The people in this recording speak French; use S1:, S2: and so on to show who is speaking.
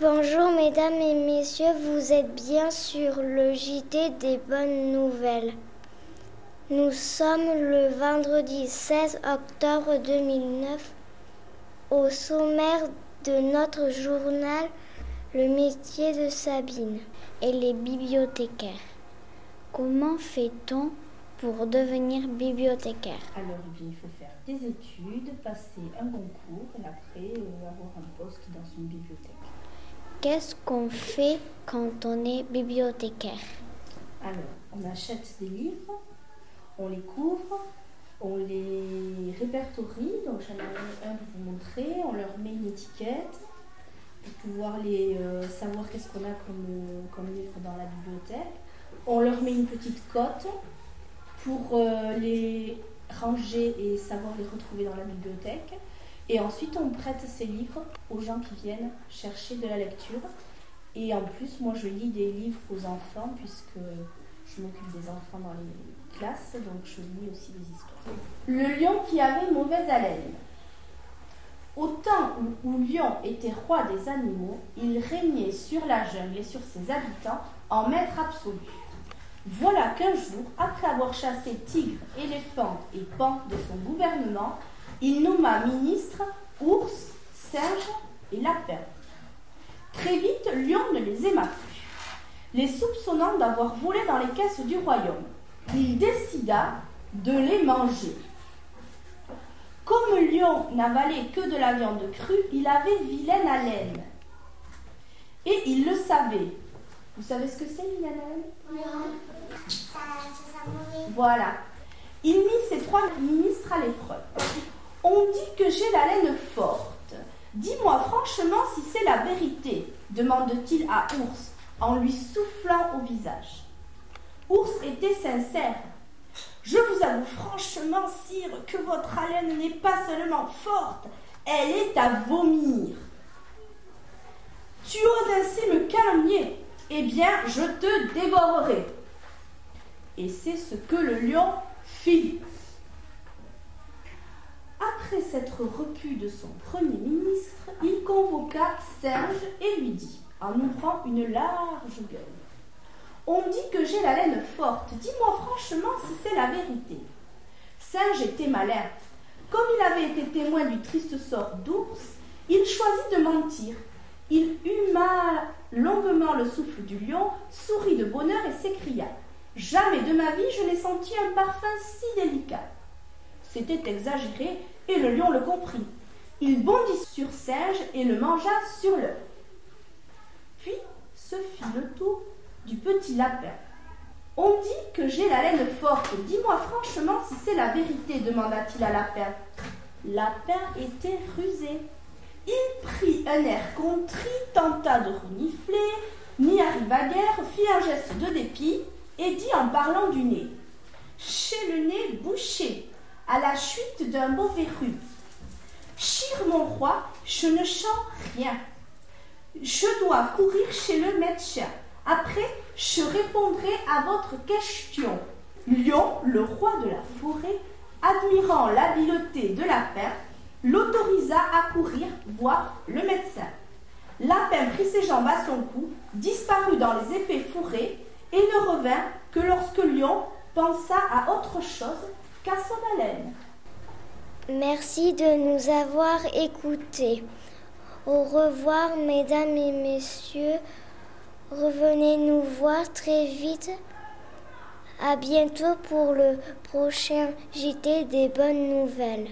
S1: Bonjour mesdames et messieurs, vous êtes bien sur le JT des bonnes nouvelles. Nous sommes le vendredi 16 octobre 2009 au sommaire de notre journal Le métier de Sabine et les bibliothécaires. Comment fait-on pour devenir bibliothécaire?
S2: Alors, eh il faut faire des études, passer un concours et après euh, avoir un poste dans une bibliothèque.
S1: Qu'est-ce qu'on fait quand on est bibliothécaire
S2: Alors, on achète des livres, on les couvre, on les répertorie, donc j'en ai un pour vous montrer, on leur met une étiquette pour pouvoir les, euh, savoir qu'est-ce qu'on a comme, comme livre dans la bibliothèque. On leur met une petite cote pour euh, les ranger et savoir les retrouver dans la bibliothèque. Et ensuite, on prête ces livres aux gens qui viennent chercher de la lecture. Et en plus, moi, je lis des livres aux enfants puisque je m'occupe des enfants dans les classes, donc je lis aussi des histoires. Le lion qui avait mauvaise haleine. Au temps où, où Lion était roi des animaux, il régnait sur la jungle et sur ses habitants en maître absolu. Voilà qu'un jour, après avoir chassé tigres, éléphants et pans de son gouvernement, il nomma ministre ours, singe et lapin. Très vite, Lion ne les aima plus, les soupçonnant d'avoir volé dans les caisses du royaume. Il décida de les manger. Comme Lion n'avalait que de la viande crue, il avait vilaine haleine. Et il le savait. Vous savez ce que c'est, vilaine haleine Voilà. Il mit ses trois ministres à l'épreuve. On dit que j'ai la laine forte. Dis-moi franchement si c'est la vérité, demande-t-il à Ours en lui soufflant au visage. Ours était sincère. Je vous avoue franchement, sire, que votre haleine n'est pas seulement forte, elle est à vomir. Tu oses ainsi me calomnier Eh bien, je te dévorerai. Et c'est ce que le lion fit. S'être repu de son premier ministre, il convoqua Serge et lui dit, en ouvrant une large gueule, On dit que j'ai la laine forte, dis-moi franchement si c'est la vérité. Serge était malin. Comme il avait été témoin du triste sort d'ours, il choisit de mentir. Il huma longuement le souffle du lion, sourit de bonheur et s'écria Jamais de ma vie je n'ai senti un parfum si délicat. C'était exagéré et le lion le comprit. Il bondit sur Serge et le mangea sur l'œuf. Puis ce fit le tour du petit lapin. On dit que j'ai la laine forte. Dis-moi franchement si c'est la vérité, demanda-t-il à Lapin. Lapin était rusé. Il prit un air contrit, tenta de renifler, n'y arriva guère, fit un geste de dépit et dit en parlant du nez Chez le nez bouché, à la chute d'un beau verru. Chire mon roi, je ne chante rien. Je dois courir chez le médecin. Après, je répondrai à votre question. Lion, le roi de la forêt, admirant l'habileté de lapin, l'autorisa à courir voir le médecin. Lapin prit ses jambes à son cou, disparut dans les épais fourrés et ne revint que lorsque Lion pensa à autre chose
S1: Merci de nous avoir écoutés. Au revoir, mesdames et messieurs. Revenez nous voir très vite. À bientôt pour le prochain JT des bonnes nouvelles.